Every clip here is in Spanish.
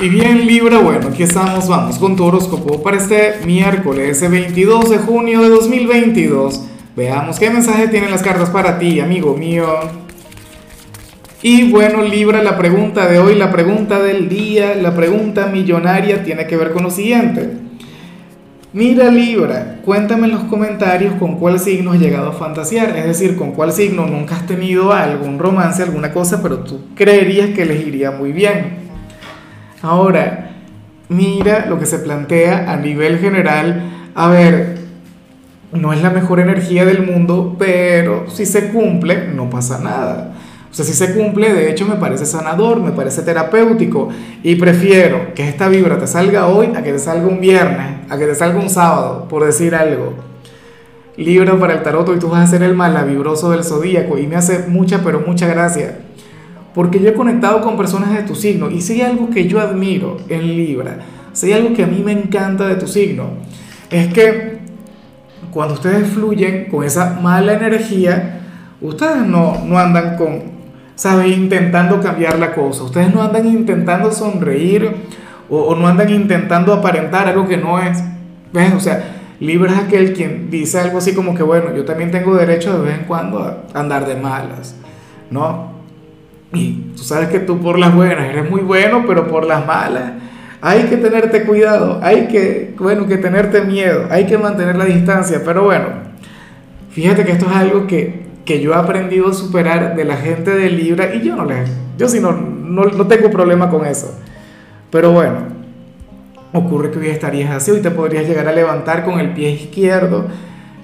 Y bien Libra, bueno, aquí estamos, vamos con tu horóscopo para este miércoles 22 de junio de 2022. Veamos qué mensaje tienen las cartas para ti, amigo mío. Y bueno Libra, la pregunta de hoy, la pregunta del día, la pregunta millonaria tiene que ver con lo siguiente. Mira Libra, cuéntame en los comentarios con cuál signo has llegado a fantasear, es decir, con cuál signo nunca has tenido algún romance, alguna cosa, pero tú creerías que les iría muy bien. Ahora, mira lo que se plantea a nivel general. A ver, no es la mejor energía del mundo, pero si se cumple, no pasa nada. O sea, si se cumple, de hecho me parece sanador, me parece terapéutico y prefiero que esta vibra te salga hoy a que te salga un viernes, a que te salga un sábado, por decir algo. Libra para el tarot y tú vas a ser el malavibroso del zodíaco y me hace mucha, pero mucha gracia porque yo he conectado con personas de tu signo y si hay algo que yo admiro en Libra, si hay algo que a mí me encanta de tu signo, es que cuando ustedes fluyen con esa mala energía, ustedes no, no andan con, ¿sabes? Intentando cambiar la cosa, ustedes no andan intentando sonreír o, o no andan intentando aparentar algo que no es, ¿ves? O sea, Libra es aquel quien dice algo así como que, bueno, yo también tengo derecho de vez en cuando a andar de malas, ¿no? Tú sabes que tú por las buenas eres muy bueno, pero por las malas hay que tenerte cuidado, hay que, bueno, que tenerte miedo, hay que mantener la distancia. Pero bueno, fíjate que esto es algo que, que yo he aprendido a superar de la gente de Libra y yo no le, yo sí no, no, no tengo problema con eso. Pero bueno, ocurre que hoy estarías así, hoy te podrías llegar a levantar con el pie izquierdo.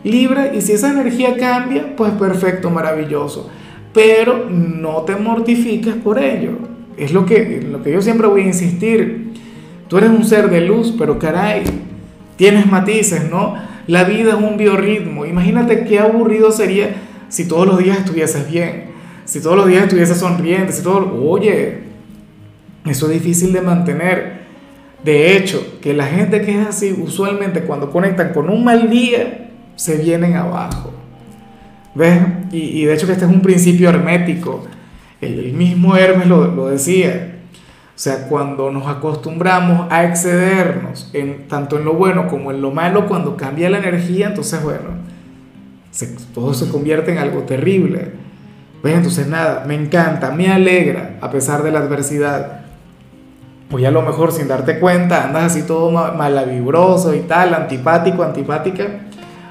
Libra, y si esa energía cambia, pues perfecto, maravilloso pero no te mortifiques por ello. Es lo que, lo que yo siempre voy a insistir. Tú eres un ser de luz, pero caray, tienes matices, ¿no? La vida es un biorritmo. Imagínate qué aburrido sería si todos los días estuvieses bien, si todos los días estuvieses sonriente, si todo... Oye, eso es difícil de mantener. De hecho, que la gente que es así, usualmente cuando conectan con un mal día, se vienen abajo. ¿Ves? Y, de hecho que este es un principio hermético. El, mismo Hermes lo, lo, decía. O sea, cuando nos acostumbramos a excedernos, en, tanto en lo bueno como en lo malo, cuando cambia la energía, entonces, bueno, todo se convierte en algo terrible. ¿Ves? Entonces, nada, me encanta, me alegra, a pesar de la adversidad. Pues a lo mejor sin darte cuenta, andas así todo malavibroso y tal, antipático, antipática